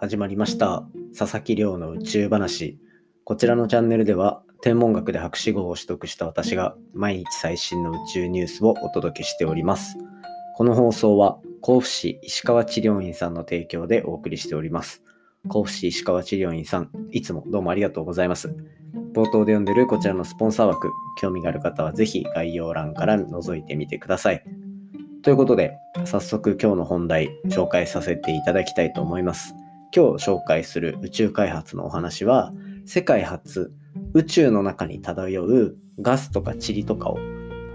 始まりました。佐々木亮の宇宙話。こちらのチャンネルでは、天文学で博士号を取得した私が毎日最新の宇宙ニュースをお届けしております。この放送は甲府市石川治療院さんの提供でお送りしております。甲府市石川治療院さん、いつもどうもありがとうございます。冒頭で読んでるこちらのスポンサー枠、興味がある方はぜひ概要欄から覗いてみてください。ということで、早速今日の本題紹介させていただきたいと思います。今日紹介する宇宙開発のお話は、世界初宇宙の中に漂うガスとか塵とかを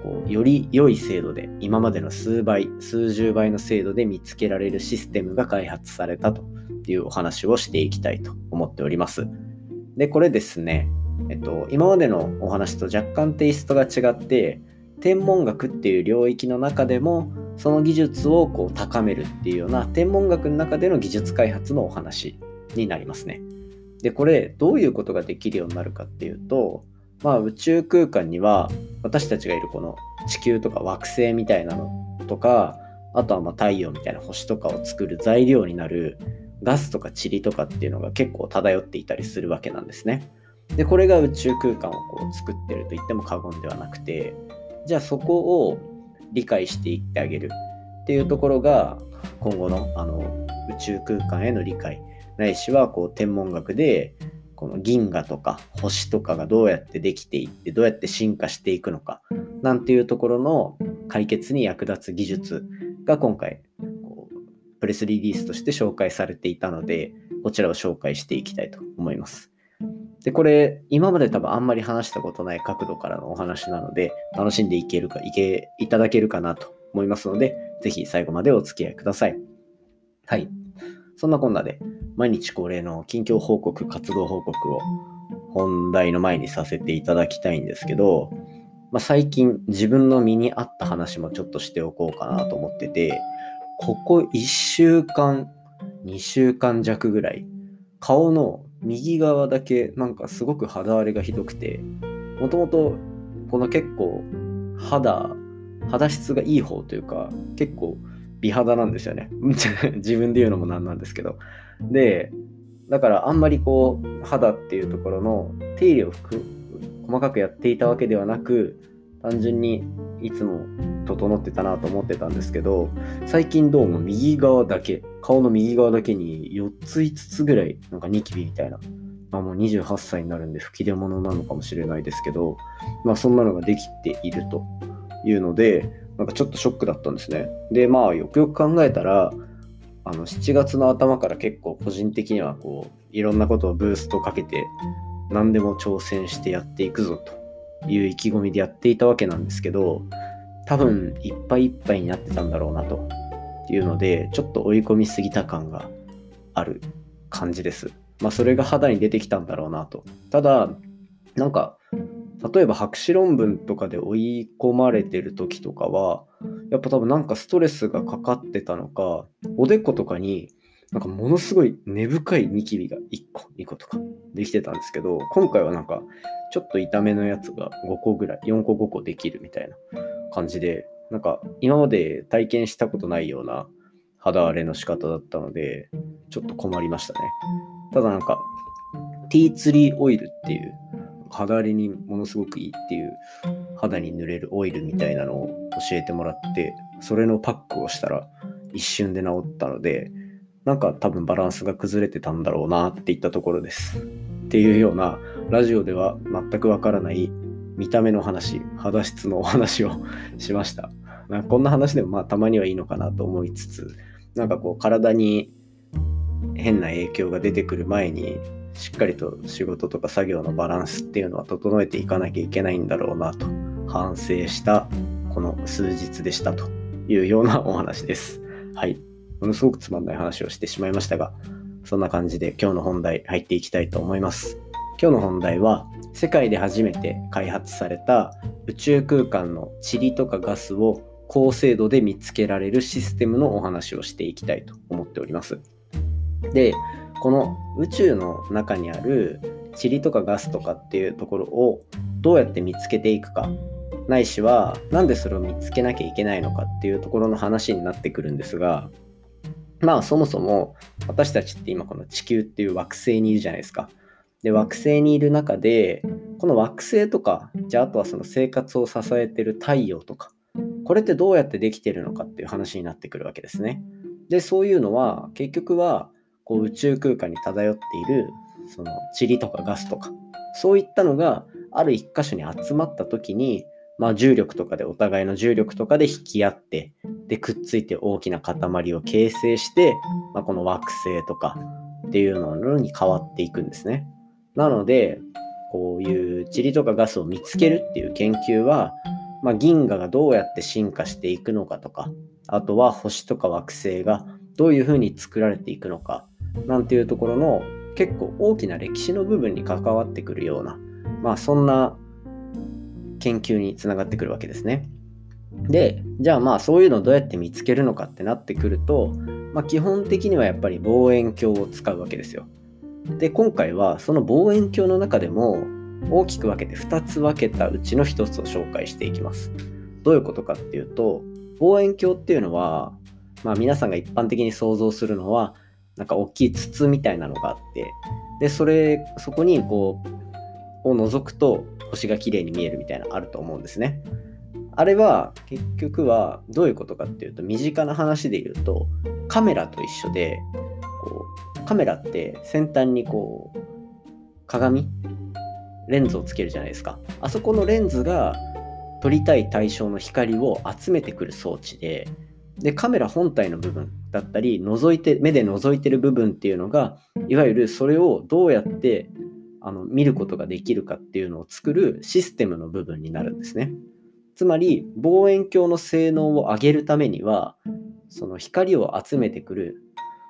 こうより良い精度で今までの数倍、数十倍の精度で見つけられるシステムが開発されたというお話をしていきたいと思っております。で、これですね、えっと、今までのお話と若干テイストが違って、天文学っていう領域の中でもその技術をこう高めるっていうような天文学の中での技術開発のお話になりますね。でこれどういうことができるようになるかっていうと、まあ、宇宙空間には私たちがいるこの地球とか惑星みたいなのとかあとはま太陽みたいな星とかを作る材料になるガスとか塵とかっていうのが結構漂っていたりするわけなんですね。でこれが宇宙空間をこう作ってると言っても過言ではなくてじゃあそこを理解していってあげるっていうところが今後のあの宇宙空間への理解ないしはこう天文学でこの銀河とか星とかがどうやってできていってどうやって進化していくのかなんていうところの解決に役立つ技術が今回こうプレスリリースとして紹介されていたのでこちらを紹介していきたいと思います。で、これ、今まで多分あんまり話したことない角度からのお話なので、楽しんでいけるか、いけ、いただけるかなと思いますので、ぜひ最後までお付き合いください。はい。そんなこんなで、毎日恒例の近況報告、活動報告を本題の前にさせていただきたいんですけど、まあ、最近自分の身に合った話もちょっとしておこうかなと思ってて、ここ1週間、2週間弱ぐらい、顔の右側だけなんかすごく肌荒れがひどくてもともとこの結構肌肌質がいい方というか結構美肌なんですよね。自分で言うのもなんなんですけど。でだからあんまりこう肌っていうところの手入れを細かくやっていたわけではなく単純にいつも整ってたなと思ってたんですけど最近どうも右側だけ顔の右側だけに4つ5つぐらいなんかニキビみたいな、まあ、もう28歳になるんで吹き出物なのかもしれないですけどまあそんなのができているというのでなんかちょっとショックだったんですね。でまあよくよく考えたらあの7月の頭から結構個人的にはこういろんなことをブーストかけて何でも挑戦してやっていくぞという意気込みでやっていたわけなんですけど多分いっぱいいっぱいになってたんだろうなというのでちょっと追い込みすぎた感がある感じです。まあそれが肌に出てきたんだろうなと。ただなんか例えば博士論文とかで追い込まれてる時とかはやっぱ多分なんかストレスがかかってたのかおでことかになんかものすごい根深いニキビが1個2個とかできてたんですけど今回はなんかちょっと痛めのやつが5個ぐらい4個5個できるみたいな感じでなんか今まで体験したことないような肌荒れの仕方だったのでちょっと困りましたね。ただなんかティーツリーオイルっていう肌荒れにものすごくいいっていう肌に塗れるオイルみたいなのを教えてもらってそれのパックをしたら一瞬で治ったのでなんか多分バランスが崩れてたんだろうなっていったところです。っていうようなラジオでは全くわからない見た目の話肌質のお話をしましたなんかこんな話でもまあたまにはいいのかなと思いつつなんかこう体に変な影響が出てくる前にしっかりと仕事とか作業のバランスっていうのは整えていかなきゃいけないんだろうなと反省したこの数日でしたというようなお話です。はい。ものすごくつまんない話をしてしまいましたが、そんな感じで今日の本題入っていきたいと思います。今日の本題は世界で初めて開発された宇宙空間の塵とかガスを高精度で見つけられるシステムのお話をしていきたいと思っております。で、この宇宙の中にある塵とかガスとかっていうところをどうやって見つけていくかないしはなんでそれを見つけなきゃいけないのかっていうところの話になってくるんですがまあそもそも私たちって今この地球っていう惑星にいるじゃないですか。で惑星にいる中でこの惑星とかじゃああとはその生活を支えてる太陽とかこれってどうやってできてるのかっていう話になってくるわけですね。でそういうのは結局はこう宇宙空間に漂っているその塵とかガスとかそういったのがある一箇所に集まった時に、まあ、重力とかでお互いの重力とかで引き合ってでくっついて大きな塊を形成して、まあ、この惑星とかっていうのに変わっていくんですね。なのでこういう塵とかガスを見つけるっていう研究は、まあ、銀河がどうやって進化していくのかとかあとは星とか惑星がどういうふうに作られていくのかなんていうところの結構大きな歴史の部分に関わってくるようなまあそんな研究につながってくるわけですね。で、じゃあまあそういうのをどうやって見つけるのかってなってくると、まあ、基本的にはやっぱり望遠鏡を使うわけですよ。で、今回はその望遠鏡の中でも大きく分けて2つ分けたうちの1つを紹介していきます。どういうことかっていうと、望遠鏡っていうのは、まあ皆さんが一般的に想像するのは、なんか大きい筒みたいなのがあって、で、それ、そこにこう、を覗くと星が綺麗に見えるみたいなあると思うんですね。あれは結局はどういうことかっていうと身近な話で言うとカメラと一緒でこうカメラって先端にこう鏡？レンズをつけるじゃないですか。あそこのレンズが撮りたい対象の光を集めてくる装置ででカメラ本体の部分だったり覗いて目で覗いてる部分っていうのがいわゆるそれをどうやってあの見ることができるかっていうのを作るシステムの部分になるんですね。つまり望遠鏡の性能を上げるためにはその光を集めてくる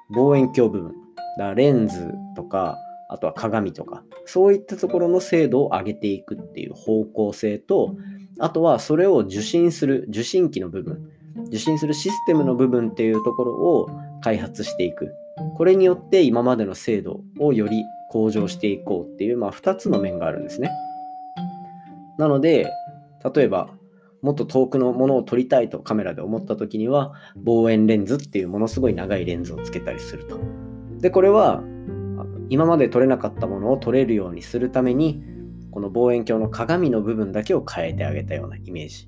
望遠鏡部分だレンズとかあとは鏡とかそういったところの精度を上げていくっていう方向性とあとはそれを受信する受信機の部分受信するシステムの部分っていうところを開発していくこれによって今までの精度をより向上していこうっていう、まあ、2つの面があるんですね。なので、例えば、もっと遠くのものを撮りたいとカメラで思った時には、望遠レンズっていうものすごい長いレンズをつけたりすると。で、これは、今まで撮れなかったものを撮れるようにするために、この望遠鏡の鏡の部分だけを変えてあげたようなイメージ。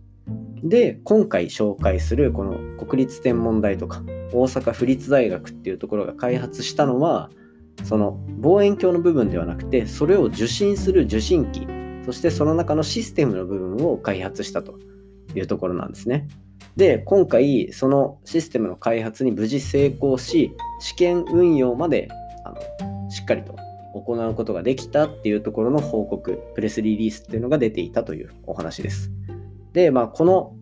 で、今回紹介するこの国立天文台とか大阪府立大学っていうところが開発したのは、その望遠鏡の部分ではなくてそれを受信する受信機そしてその中のシステムの部分を開発したというところなんですね。で今回そのシステムの開発に無事成功し試験運用まであのしっかりと行うことができたっていうところの報告プレスリリースっていうのが出ていたというお話です。でまあこの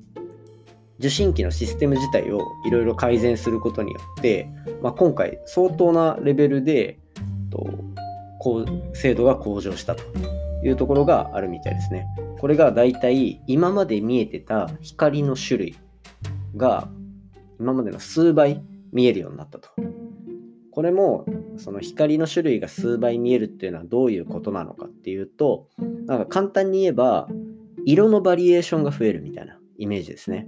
受信機のシステム自体をいろいろ改善することによって、まあ、今回相当なレベルでと精度が向上したというところがあるみたいですね。これがだいたい今まで見えてた光の種類が今までの数倍見えるようになったと。これもその光の種類が数倍見えるっていうのはどういうことなのかっていうとなんか簡単に言えば色のバリエーションが増えるみたいなイメージですね。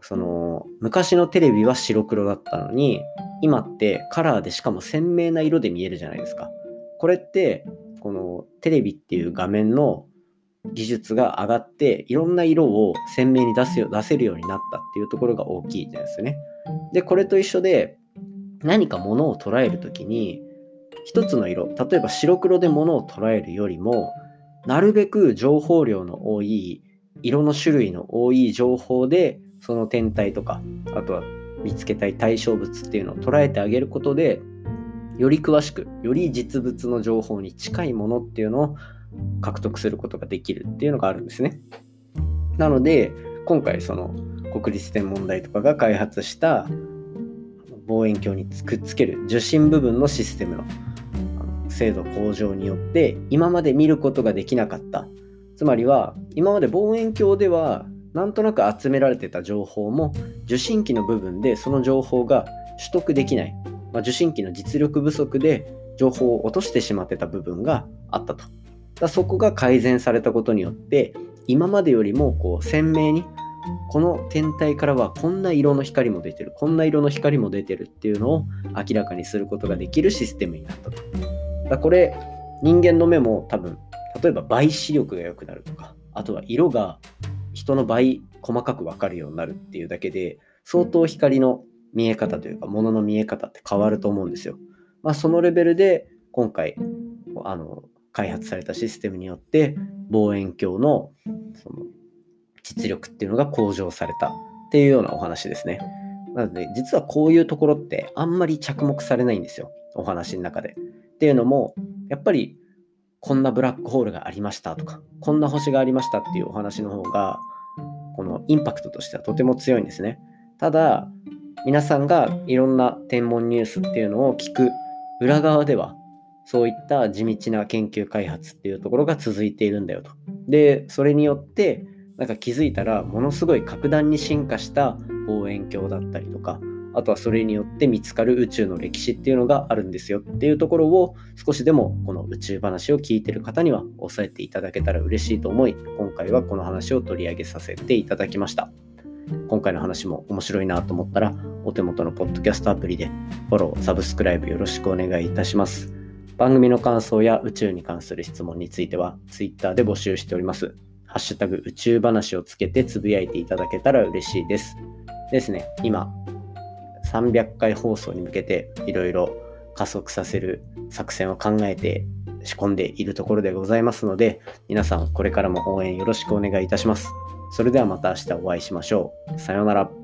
その昔のテレビは白黒だったのに今ってカラーでしかも鮮明な色で見えるじゃないですか。これってこのテレビっていう画面の技術が上がっていろんな色を鮮明に出すよ出せるようになったっていうところが大きいですね。でこれと一緒で何かものを捉える時に一つの色例えば白黒でものを捉えるよりもなるべく情報量の多い色の種類の多い情報でその天体とかあとは見つけたい対象物っていうのを捉えてあげることでより詳しくより実物の情報に近いものっていうのを獲得することができるっていうのがあるんですね。なので今回その国立天文台とかが開発した望遠鏡にくっつける受信部分のシステムの精度向上によって今まで見ることができなかったつまりは今まで望遠鏡ではなんとなく集められてた情報も受信機の部分でその情報が取得できない、まあ、受信機の実力不足で情報を落としてしまってた部分があったと。だそこが改善されたことによって今までよりもこう鮮明にこの天体からはこんな色の光も出てるこんな色の光も出てるっていうのを明らかにすることができるシステムになったと。だこれ人間の目も多分例えば倍視力が良くなるとかあとは色が人の倍細かく分かるようになるっていうだけで相当光の見え方というか物の見え方って変わると思うんですよ。まあ、そのレベルで今回あの開発されたシステムによって望遠鏡のその実力っていうのが向上されたっていうようなお話ですね。なので実はこういうところってあんまり着目されないんですよお話の中で。っていうのもやっぱりこんなブラックホールがありましたとかこんな星がありましたっていうお話の方がこのインパクトとしてはとても強いんですね。ただ皆さんがいろんな天文ニュースっていうのを聞く裏側ではそういった地道な研究開発っていうところが続いているんだよと。でそれによってなんか気づいたらものすごい格段に進化した望遠鏡だったりとかあとはそれによって見つかる宇宙の歴史っていうのがあるんですよっていうところを少しでもこの宇宙話を聞いてる方には押さえていただけたら嬉しいと思い今回はこの話を取り上げさせていただきました今回の話も面白いなと思ったらお手元のポッドキャストアプリでフォロー、サブスクライブよろしくお願いいたします番組の感想や宇宙に関する質問については Twitter で募集しておりますハッシュタグ宇宙話をつけてつぶやいていただけたら嬉しいです。ですね、今、300回放送に向けていろいろ加速させる作戦を考えて仕込んでいるところでございますので、皆さんこれからも応援よろしくお願いいたします。それではまた明日お会いしましょう。さようなら。